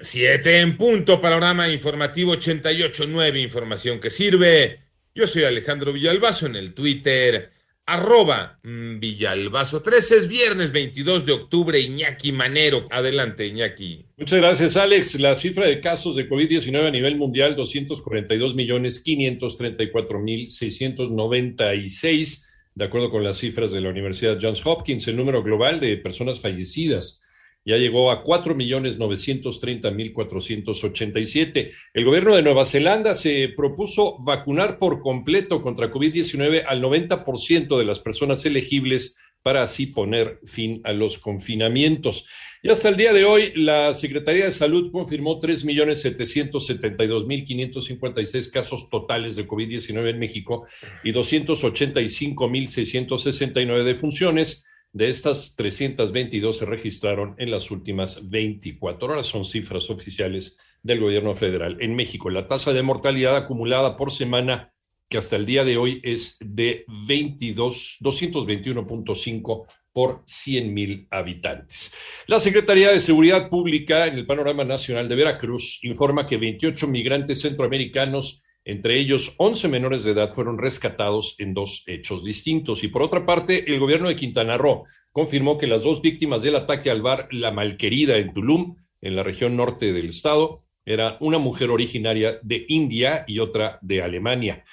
Siete en punto, panorama informativo 88.9, información que sirve. Yo soy Alejandro Villalbazo en el Twitter, arroba mm, Villalbazo 13, es viernes 22 de octubre, Iñaki Manero. Adelante, Iñaki. Muchas gracias, Alex. La cifra de casos de COVID-19 a nivel mundial, 242 millones 534 mil 696, de acuerdo con las cifras de la Universidad Johns Hopkins. El número global de personas fallecidas ya llegó a 4.930.487. El gobierno de Nueva Zelanda se propuso vacunar por completo contra COVID-19 al 90% de las personas elegibles para así poner fin a los confinamientos. Y hasta el día de hoy, la Secretaría de Salud confirmó 3.772.556 casos totales de COVID-19 en México y 285.669 defunciones de estas 322 se registraron en las últimas 24 horas. Son cifras oficiales del gobierno federal. En México, la tasa de mortalidad acumulada por semana, que hasta el día de hoy es de 22, 221.5 por 100 mil habitantes. La Secretaría de Seguridad Pública en el panorama nacional de Veracruz informa que 28 migrantes centroamericanos entre ellos, 11 menores de edad fueron rescatados en dos hechos distintos. Y por otra parte, el gobierno de Quintana Roo confirmó que las dos víctimas del ataque al bar La Malquerida en Tulum, en la región norte del estado, era una mujer originaria de India y otra de Alemania.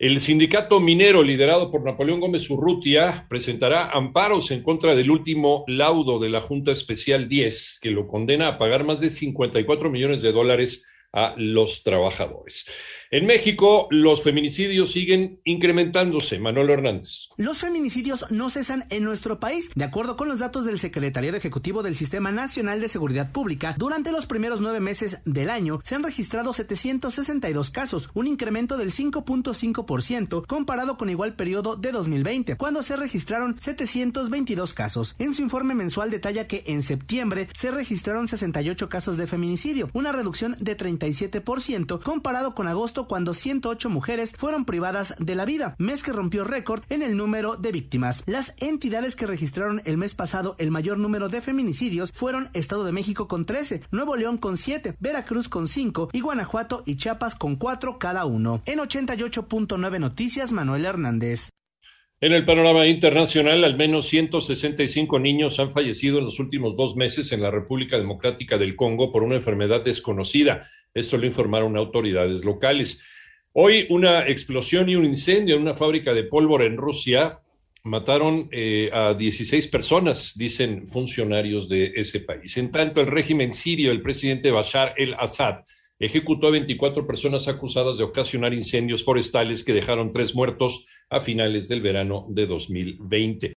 El sindicato minero liderado por Napoleón Gómez Urrutia presentará amparos en contra del último laudo de la Junta Especial 10, que lo condena a pagar más de 54 millones de dólares a los trabajadores. En México, los feminicidios siguen incrementándose. Manuel Hernández. Los feminicidios no cesan en nuestro país. De acuerdo con los datos del Secretariado Ejecutivo del Sistema Nacional de Seguridad Pública, durante los primeros nueve meses del año se han registrado 762 casos, un incremento del 5.5% comparado con igual periodo de 2020, cuando se registraron 722 casos. En su informe mensual detalla que en septiembre se registraron 68 casos de feminicidio, una reducción de 37% comparado con agosto cuando 108 mujeres fueron privadas de la vida, mes que rompió récord en el número de víctimas. Las entidades que registraron el mes pasado el mayor número de feminicidios fueron Estado de México con 13, Nuevo León con 7, Veracruz con 5 y Guanajuato y Chiapas con 4 cada uno. En 88.9 Noticias, Manuel Hernández. En el panorama internacional, al menos 165 niños han fallecido en los últimos dos meses en la República Democrática del Congo por una enfermedad desconocida. Esto lo informaron autoridades locales. Hoy una explosión y un incendio en una fábrica de pólvora en Rusia mataron eh, a 16 personas, dicen funcionarios de ese país. En tanto, el régimen sirio, el presidente Bashar el-Assad, ejecutó a 24 personas acusadas de ocasionar incendios forestales que dejaron tres muertos a finales del verano de 2020.